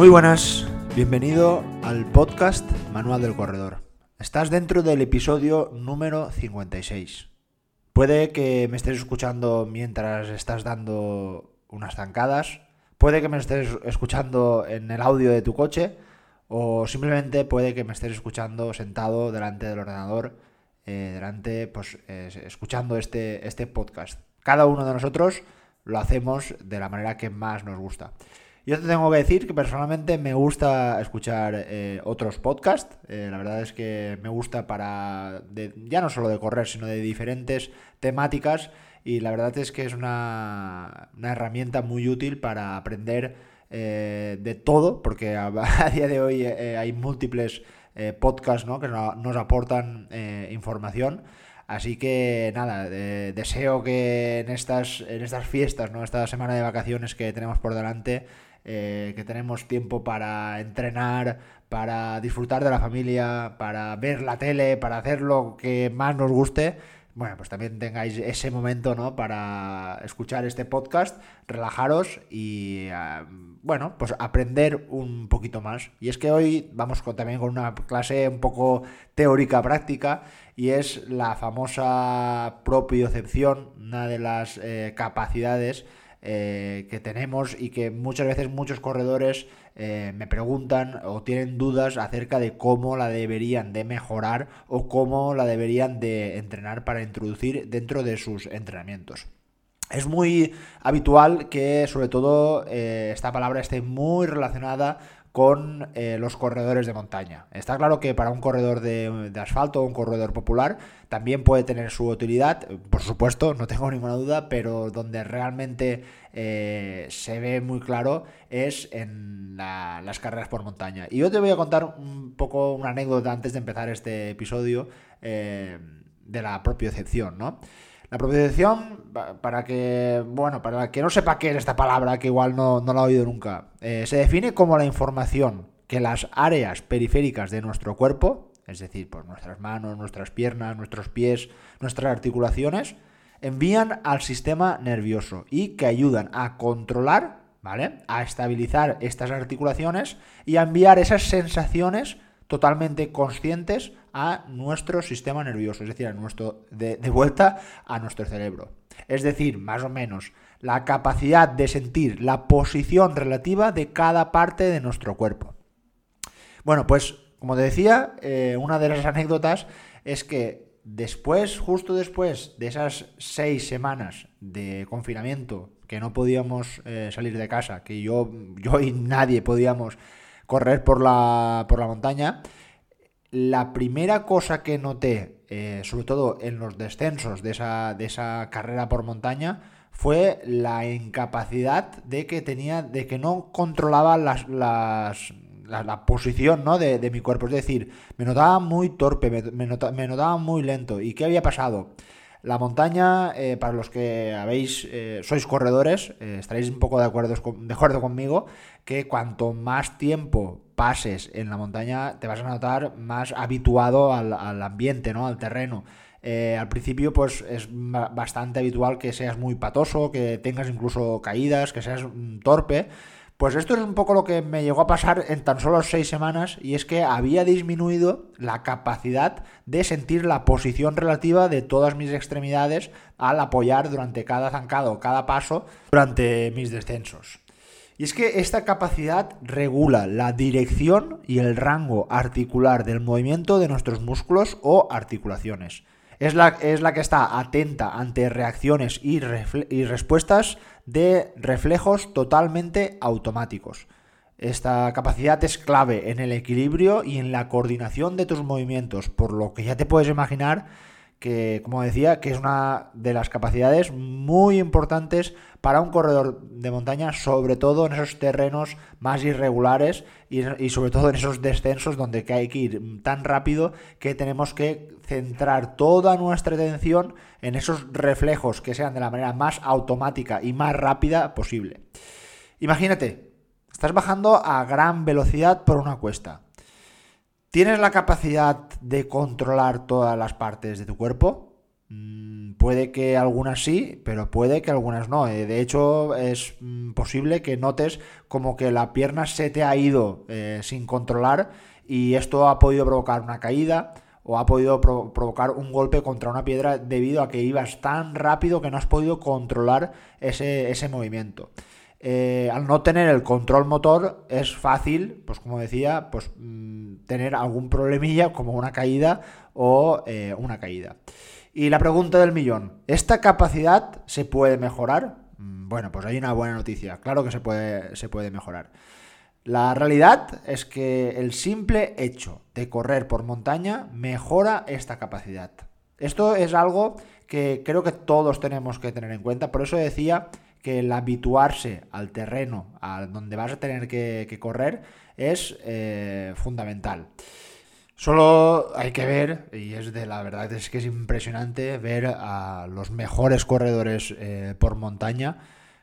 Muy buenas, bienvenido al podcast Manual del Corredor. Estás dentro del episodio número 56. Puede que me estés escuchando mientras estás dando unas zancadas, puede que me estés escuchando en el audio de tu coche o simplemente puede que me estés escuchando sentado delante del ordenador, eh, delante, pues escuchando este, este podcast. Cada uno de nosotros lo hacemos de la manera que más nos gusta. Yo te tengo que decir que personalmente me gusta escuchar eh, otros podcasts. Eh, la verdad es que me gusta para, ya no solo de correr, sino de diferentes temáticas. Y la verdad es que es una, herramienta muy útil para aprender eh, de todo, porque a, día de hoy hay múltiples podcasts que nos aportan información. Así que nada, deseo que en estas, en estas fiestas, ¿no? esta semana de vacaciones que tenemos por delante, eh, que tenemos tiempo para entrenar, para disfrutar de la familia, para ver la tele, para hacer lo que más nos guste, bueno, pues también tengáis ese momento, ¿no? Para escuchar este podcast, relajaros y, ah, bueno, pues aprender un poquito más. Y es que hoy vamos también con una clase un poco teórica práctica y es la famosa propiocepción, una de las eh, capacidades eh, que tenemos y que muchas veces muchos corredores eh, me preguntan o tienen dudas acerca de cómo la deberían de mejorar o cómo la deberían de entrenar para introducir dentro de sus entrenamientos. Es muy habitual que sobre todo esta palabra esté muy relacionada con eh, los corredores de montaña. Está claro que para un corredor de, asfalto o un corredor popular también puede tener su utilidad, por supuesto, no tengo ninguna duda, pero donde realmente eh, se ve muy claro es en las carreras por montaña. Y yo te voy a contar un poco una anécdota antes de empezar este episodio eh, de la propiocepción, ¿no? La propiocepción, para que, bueno, para que no sepa qué es esta palabra, que igual no, no la ha oído nunca, eh, se define como la información que las áreas periféricas de nuestro cuerpo, es decir, por nuestras manos, nuestras piernas, nuestros pies, nuestras articulaciones, envían al sistema nervioso y que ayudan a controlar, ¿vale? A estabilizar estas articulaciones y a enviar esas sensaciones totalmente conscientes a nuestro sistema nervioso, es decir, a nuestro, de, vuelta a nuestro cerebro. Es decir, más o menos, la capacidad de sentir la posición relativa de cada parte de nuestro cuerpo. Bueno, pues como te decía, eh, una de las anécdotas es que después, justo después de esas seis semanas de confinamiento, que no podíamos eh, salir de casa, que yo, yo y nadie podíamos correr por la, por la montaña, la primera cosa que noté, eh, sobre todo en los descensos de esa, de esa carrera por montaña, fue la incapacidad de que tenía, de que no controlaba las, las la, posición ¿no? de, mi cuerpo. Es decir, me notaba muy torpe, me, me, notaba muy lento. ¿Y qué había pasado? La montaña, eh, para los que habéis, eh, sois corredores, estaréis un poco de acuerdo, de acuerdo conmigo, que cuanto más tiempo pases en la montaña, te vas a notar más habituado al, ambiente, ¿no? Al terreno. al principio, pues es bastante habitual que seas muy patoso, que tengas incluso caídas, que seas mm, torpe. Pues esto es un poco lo que me llegó a pasar en tan solo seis semanas y es que había disminuido la capacidad de sentir la posición relativa de todas mis extremidades al apoyar durante cada zancado, cada paso durante mis descensos. Y es que esta capacidad regula la dirección y el rango articular del movimiento de nuestros músculos o articulaciones. Es la, es la que está atenta ante reacciones y, y respuestas de reflejos totalmente automáticos. Esta capacidad es clave en el equilibrio y en la coordinación de tus movimientos, por lo que ya te puedes imaginar que, como decía, que es una de las capacidades muy importantes para un corredor de montaña, sobre todo en esos terrenos más irregulares y, sobre todo en esos descensos donde hay que ir tan rápido que tenemos que centrar toda nuestra atención en esos reflejos que sean de la manera más automática y más rápida posible. Imagínate, estás bajando a gran velocidad por una cuesta ¿Tienes la capacidad de controlar todas las partes de tu cuerpo? Mm, puede que algunas sí, pero puede que algunas no. Eh, de hecho, es mm, posible que notes como que la pierna se te ha ido eh, sin controlar y esto ha podido provocar una caída o ha podido provocar un golpe contra una piedra debido a que ibas tan rápido que no has podido controlar ese, ese movimiento. Eh, al no tener el control motor es fácil, pues como decía, pues mm, tener algún problemilla como una caída o una caída. Y la pregunta del millón, ¿esta capacidad se puede mejorar? Mm, bueno, pues hay una buena noticia, claro que se puede, se puede mejorar. La realidad es que el simple hecho de correr por montaña mejora esta capacidad. Esto es algo que creo que todos tenemos que tener en cuenta, por eso decía que el habituarse al terreno, a donde vas a tener que, correr, es eh, fundamental. Solo hay que ver, y es de la verdad es que es impresionante ver a los mejores corredores eh, por montaña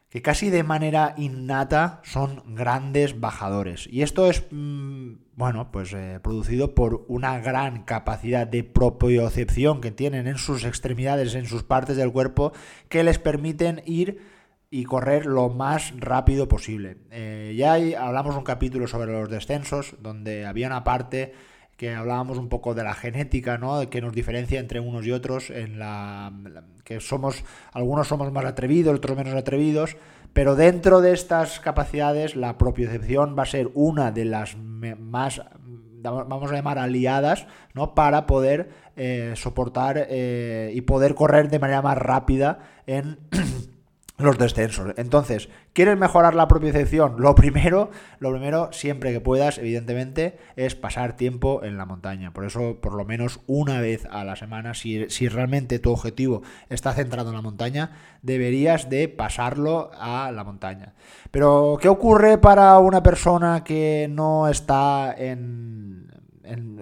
que casi de manera innata son grandes bajadores. Y esto es, mm, bueno, pues eh, producido por una gran capacidad de propiocepción que tienen en sus extremidades, en sus partes del cuerpo, que les permiten ir y correr lo más rápido posible. Eh, ya hablamos un capítulo sobre los descensos, donde había una parte que hablábamos un poco de la genética, ¿no? Que nos diferencia entre unos y otros, en la, que somos, algunos somos más atrevidos, otros menos atrevidos, pero dentro de estas capacidades la propiocepción va a ser una de las más, vamos a llamar aliadas, ¿no? Para poder eh, soportar eh, y poder correr de manera más rápida en los descensos. Entonces, ¿quieres mejorar la propiocepción? Lo primero, lo primero, siempre que puedas, evidentemente, es pasar tiempo en la montaña. Por eso, por lo menos una vez a la semana, si, si realmente tu objetivo está centrado en la montaña, deberías de pasarlo a la montaña. Pero, ¿qué ocurre para una persona que no está en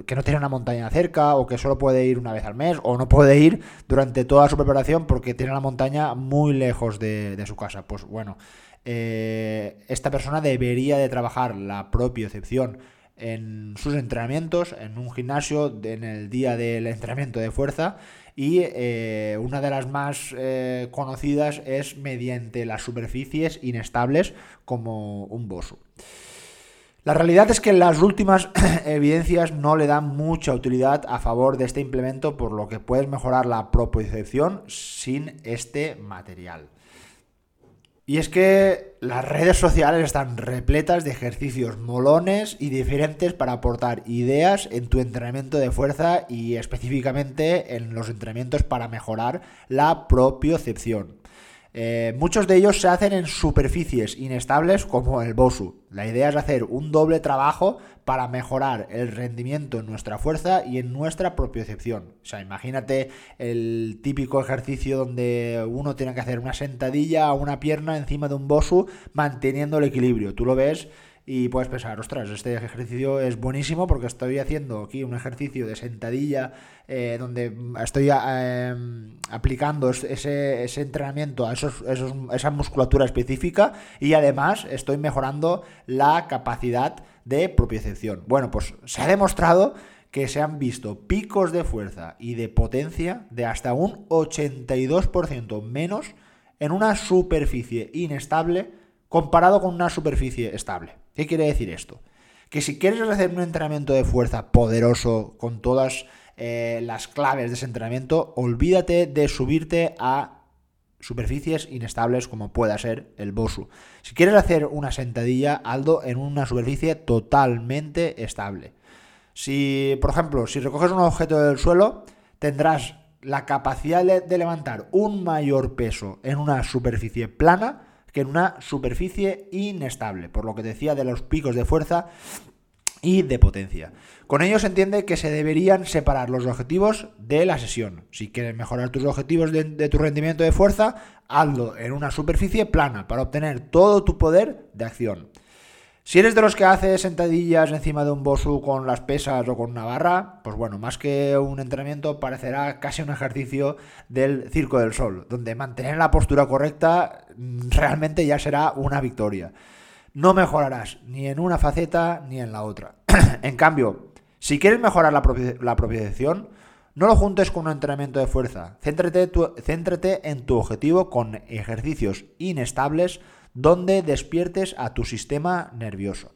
que no tiene una montaña cerca o que solo puede ir una vez al mes o no puede ir durante toda su preparación porque tiene la montaña muy lejos de, su casa. Pues bueno, eh, esta persona debería de trabajar la propia excepción en sus entrenamientos, en un gimnasio, en el día del entrenamiento de fuerza y eh, una de las más eh, conocidas es mediante las superficies inestables como un bosu. La realidad es que las últimas evidencias no le dan mucha utilidad a favor de este implemento, por lo que puedes mejorar la propiocepción sin este material. Y es que las redes sociales están repletas de ejercicios molones y diferentes para aportar ideas en tu entrenamiento de fuerza y específicamente en los entrenamientos para mejorar la propiocepción. Eh, muchos de ellos se hacen en superficies inestables como el Bosu. La idea es hacer un doble trabajo para mejorar el rendimiento en nuestra fuerza y en nuestra propiocepción. O sea, imagínate el típico ejercicio donde uno tiene que hacer una sentadilla a una pierna encima de un Bosu manteniendo el equilibrio. Tú lo ves y puedes pensar, ostras, este ejercicio es buenísimo porque estoy haciendo aquí un ejercicio de sentadilla eh, donde estoy eh, aplicando ese, ese, entrenamiento a esos, esa musculatura específica y además estoy mejorando la capacidad de propiocepción. Bueno, pues se ha demostrado que se han visto picos de fuerza y de potencia de hasta un 82% menos en una superficie inestable comparado con una superficie estable. ¿Qué quiere decir esto? Que si quieres hacer un entrenamiento de fuerza poderoso con todas eh, las claves de ese entrenamiento, olvídate de subirte a superficies inestables como pueda ser el Bosu. Si quieres hacer una sentadilla, hazlo en una superficie totalmente estable. Si, por ejemplo, si recoges un objeto del suelo, tendrás la capacidad de levantar un mayor peso en una superficie plana que en una superficie inestable, por lo que decía de los picos de fuerza y de potencia. Con ello se entiende que se deberían separar los objetivos de la sesión. Si quieres mejorar tus objetivos de, de, tu rendimiento de fuerza, hazlo en una superficie plana para obtener todo tu poder de acción. Si eres de los que hace sentadillas encima de un bosu con las pesas o con una barra, pues bueno, más que un entrenamiento parecerá casi un ejercicio del circo del sol, donde mantener la postura correcta mm, realmente ya será una victoria. No mejorarás ni en una faceta ni en la otra. en cambio, si quieres mejorar la, propia, No lo juntes con un entrenamiento de fuerza. Céntrate, céntrate en tu objetivo con ejercicios inestables donde despiertes a tu sistema nervioso.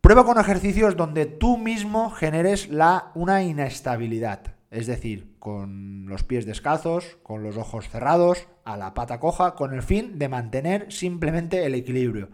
Prueba con ejercicios donde tú mismo generes la, una inestabilidad, es decir, con los pies descalzos, con los ojos cerrados, a la pata coja, con el fin de mantener simplemente el equilibrio.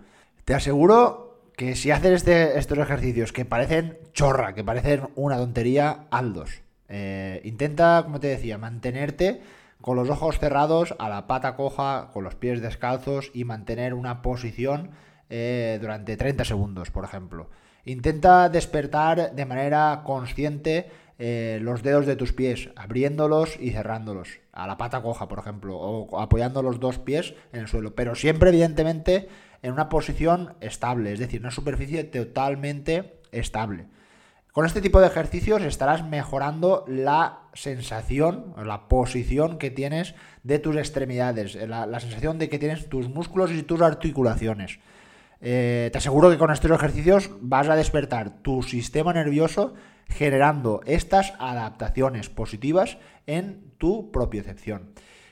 Te aseguro que si haces este, estos ejercicios que parecen chorra, que parecen una tontería, aldos. Eh, intenta, como te decía, mantenerte con los ojos cerrados, a la pata coja, con los pies descalzos y mantener una posición eh, durante 30 segundos, por ejemplo. Intenta despertar de manera consciente eh, los dedos de tus pies, abriéndolos y cerrándolos, a la pata coja, por ejemplo, o apoyando los dos pies en el suelo, pero siempre, evidentemente, en una posición estable, es decir, una superficie totalmente estable. Con este tipo de ejercicios estarás mejorando la sensación, la posición que tienes de tus extremidades, la, la sensación de que tienes tus músculos y tus articulaciones. Eh, te aseguro que con estos ejercicios vas a despertar tu sistema nervioso generando estas adaptaciones positivas en tu propiocepción.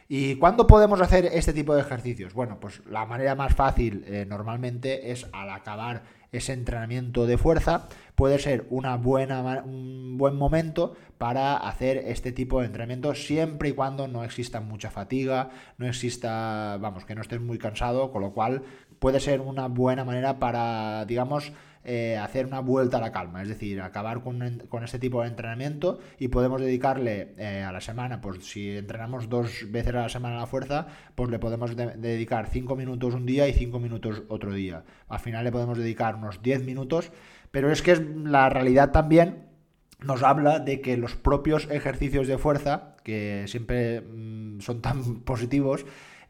¿Y cuándo podemos hacer este tipo de ejercicios? Bueno, pues la manera más fácil eh, normalmente es al acabar ese entrenamiento de fuerza, puede ser una buena, un buen momento para hacer este tipo de entrenamiento siempre y cuando no exista mucha fatiga, no exista, vamos, que no estés muy cansado, con lo cual puede ser una buena manera para, digamos, eh, hacer una vuelta a la calma, es decir, acabar con, este tipo de entrenamiento y podemos dedicarle eh, a la semana, pues si entrenamos dos veces a la semana a la fuerza, pues le podemos dedicar cinco minutos un día y cinco minutos otro día. Al final le podemos dedicar unos 10 minutos, pero es que es la realidad también nos habla de que los propios ejercicios de fuerza, que siempre mm, son tan positivos,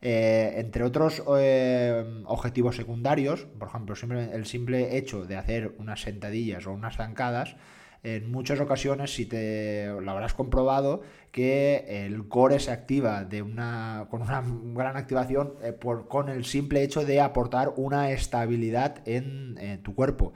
eh, entre otros eh, objetivos secundarios, por ejemplo, el simple hecho de hacer unas sentadillas o unas zancadas, en muchas ocasiones, si te lo habrás comprobado, que el core se activa de una, con una gran activación eh, con el simple hecho de aportar una estabilidad en tu cuerpo.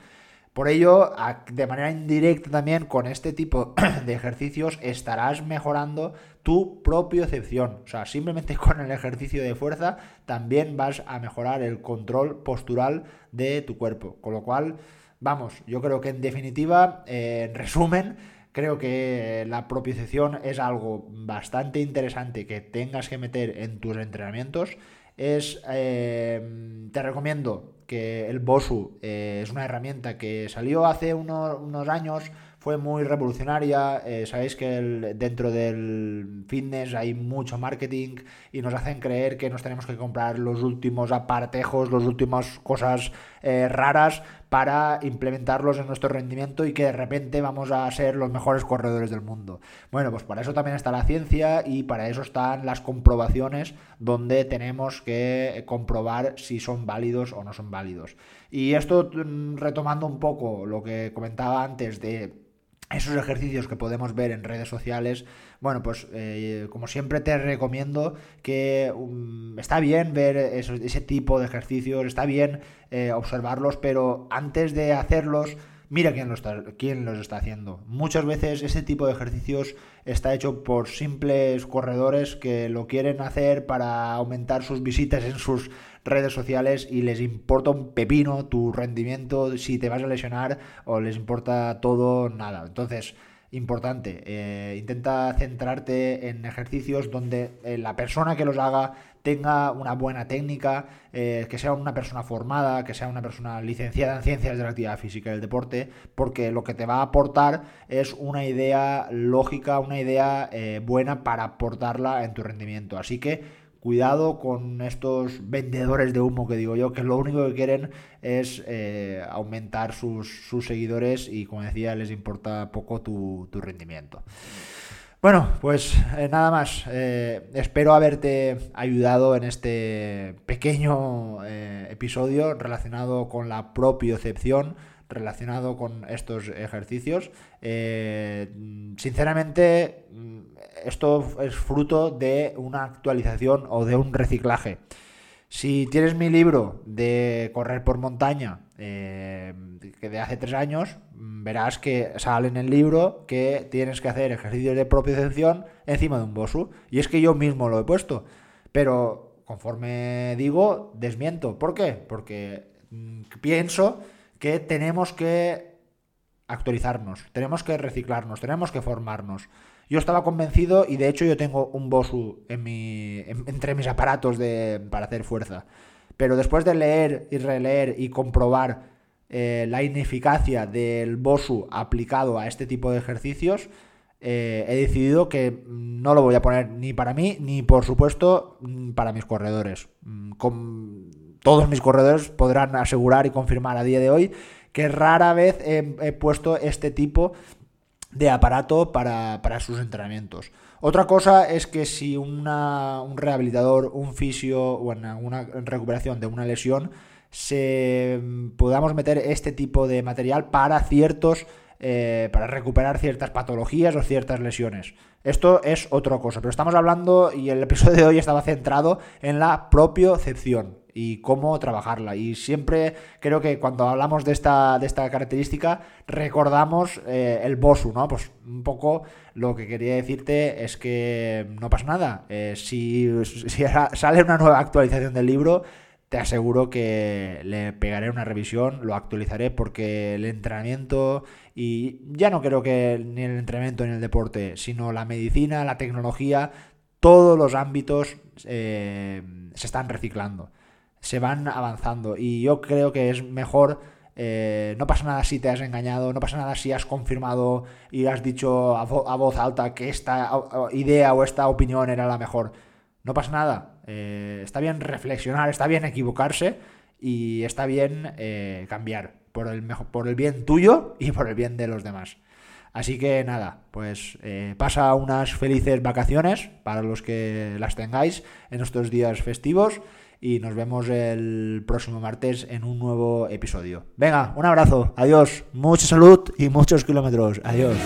Por ello, de manera indirecta también con este tipo de ejercicios estarás mejorando tu propiocepción. O sea, simplemente con el ejercicio de fuerza también vas a mejorar el control postural de tu cuerpo. Con lo cual, vamos, yo creo que en definitiva, eh, en resumen, creo que la propiocepción es algo bastante interesante que tengas que meter en tus entrenamientos. Es, eh, te recomiendo que el Bosu eh, es una herramienta que salió hace unos años, fue muy revolucionaria. Eh, sabéis que dentro del fitness hay mucho marketing y nos hacen creer que nos tenemos que comprar los últimos apartejos, las últimas cosas eh, raras para implementarlos en nuestro rendimiento y que de repente vamos a ser los mejores corredores del mundo. Bueno, pues para eso también está la ciencia y para eso están las comprobaciones donde tenemos que comprobar si son válidos o no son válidos. Y esto mm, retomando un poco lo que comentaba antes de esos ejercicios que podemos ver en redes sociales, bueno, pues eh, como siempre te recomiendo que um, está bien ver ese tipo de ejercicios, está bien eh, observarlos, pero antes de hacerlos, mira quién, quién los está haciendo. Muchas veces ese tipo de ejercicios está hecho por simples corredores que lo quieren hacer para aumentar sus visitas en sus redes sociales y les importa un pepino tu rendimiento, si te vas a lesionar o les importa todo, nada. Entonces, importante, eh, intenta centrarte en ejercicios donde eh, la persona que los haga tenga una buena técnica, eh, que sea una persona formada, que sea una persona licenciada en ciencias de la actividad física y del deporte, porque lo que te va a aportar es una idea lógica, una idea buena para aportarla en tu rendimiento. Así que cuidado con estos vendedores de humo que digo yo, que lo único que quieren es eh, aumentar sus, seguidores y como decía, les importa poco tu, rendimiento. Bueno, pues eh, nada más. Eh, espero haberte ayudado en este pequeño episodio relacionado con la propiocepción relacionado con estos ejercicios. Eh, sinceramente, esto es fruto de una actualización o de un reciclaje. Si tienes mi libro de correr por montaña, eh, que de hace tres años, mm, verás que sale en el libro que tienes que hacer ejercicios de propiocepción encima de un bosu. Y es que yo mismo lo he puesto. Pero conforme digo, desmiento. ¿Por qué? Porque mm, pienso que tenemos que actualizarnos, tenemos que reciclarnos, tenemos que formarnos. Yo estaba convencido y de hecho yo tengo un Bosu en mi, entre mis aparatos para hacer fuerza. Pero después de leer y releer y comprobar eh, la ineficacia del Bosu aplicado a este tipo de ejercicios, eh, he decidido que no lo voy a poner ni para mí, ni por supuesto para mis corredores. Mm, todos mis corredores podrán asegurar y confirmar a día de hoy que rara vez he, puesto este tipo de aparato para, sus entrenamientos. Otra cosa es que si un rehabilitador, un fisio o en una recuperación de una lesión, se podamos meter este tipo de material para ciertos eh, para recuperar ciertas patologías o ciertas lesiones. Esto es otra cosa, pero estamos hablando y el episodio de hoy estaba centrado en la propiocepción y cómo trabajarla. Y siempre creo que cuando hablamos de esta, de esta característica recordamos eh, el BOSU, ¿no? Pues un poco lo que quería decirte es que no pasa nada. Eh, si, sale una nueva actualización del libro, te aseguro que le pegaré una revisión, lo actualizaré porque el entrenamiento y ya no creo que ni el entrenamiento ni el deporte, sino la medicina, la tecnología, todos los ámbitos eh, se están reciclando, se van avanzando y yo creo que es mejor, eh, no pasa nada si te has engañado, no pasa nada si has confirmado y has dicho a, a voz alta que esta idea o esta opinión era la mejor no pasa nada. Eh, está bien reflexionar, está bien equivocarse y está bien eh, cambiar por el, mejor, por el bien tuyo y por el bien de los demás. Así que nada, pues pasa unas felices vacaciones para los que las tengáis en estos días festivos y nos vemos el próximo martes en un nuevo episodio. Venga, un abrazo, adiós, mucha salud y muchos kilómetros, adiós.